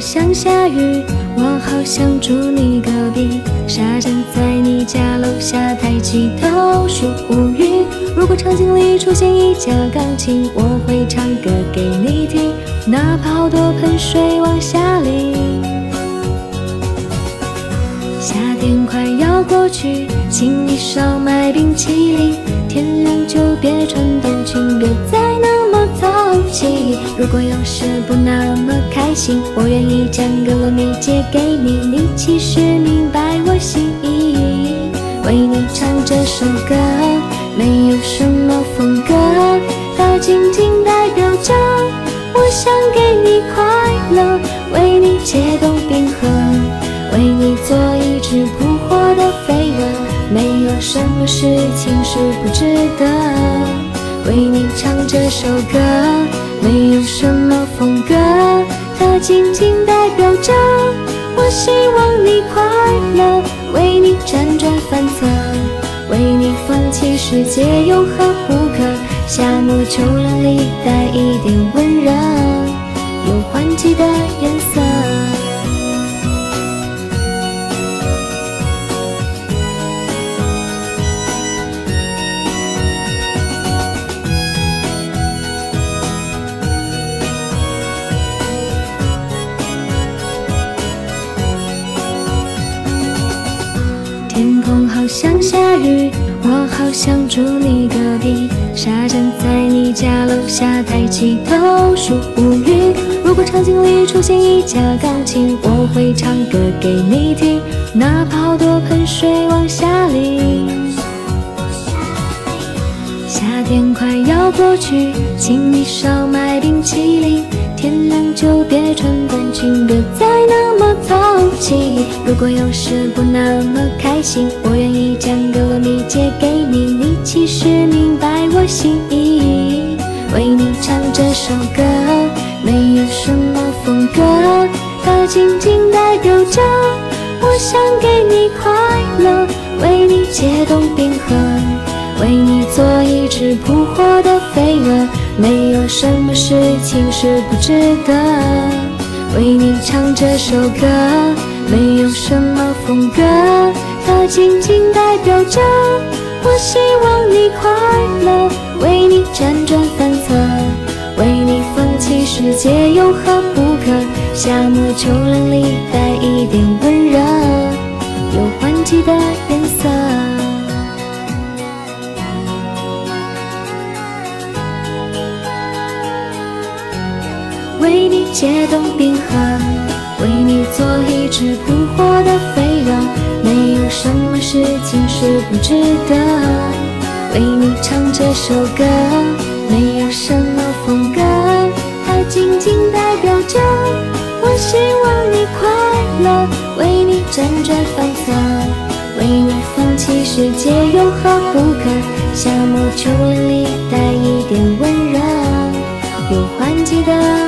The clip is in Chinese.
像下雨，我好想住你隔壁，傻站在你家楼下抬起头数乌云。如果场景里出现一架钢琴，我会唱歌给你听，哪怕好多盆水往下淋。夏天快要过去，请你少买冰淇淋，天凉就别穿短裙，别再那么淘气。如果有时不那么开心，我愿意将歌罗密借给你，你其实明白我心意。为你唱这首歌，没有什么风格，它仅仅代表着我想给你快乐，为你解冻冰河，为你做一只扑火的飞蛾，没有什么事情是不值得。为你唱这首歌，没有什么风格，仅仅代表着我希望你快乐。为你辗转反侧，为你放弃世界有何不可？夏末秋凉里带一点温热，有换季的空好像下雨，我好想住你隔壁，傻站在你家楼下抬起头数乌云。如果场景里出现一架钢琴，我会唱歌给你听，哪怕好多盆水往下天快要过去，请你少买冰淇淋，天凉就别穿短裙，别再那么淘气。如果有时不那么开心，我愿意将格洛米借给你，你其实明白我心意。为你唱这首歌，没有什么风格，它仅仅代表着我想给你快乐，为你解冻冰河。扑火的飞蛾，没有什么事情是不值得。为你唱这首歌，没有什么风格，它仅仅代表着我希望你快乐。为你辗转反侧，为你放弃世界有何不可？夏末秋凉里为你解冻冰河为你做一只扑火的飞蛾没有什么事情是不值得为你唱这首歌没有什么风格。它仅仅代表着我希望你快乐为你辗转反侧为你放弃世界有何不可夏末秋凉里带一点温热有换季的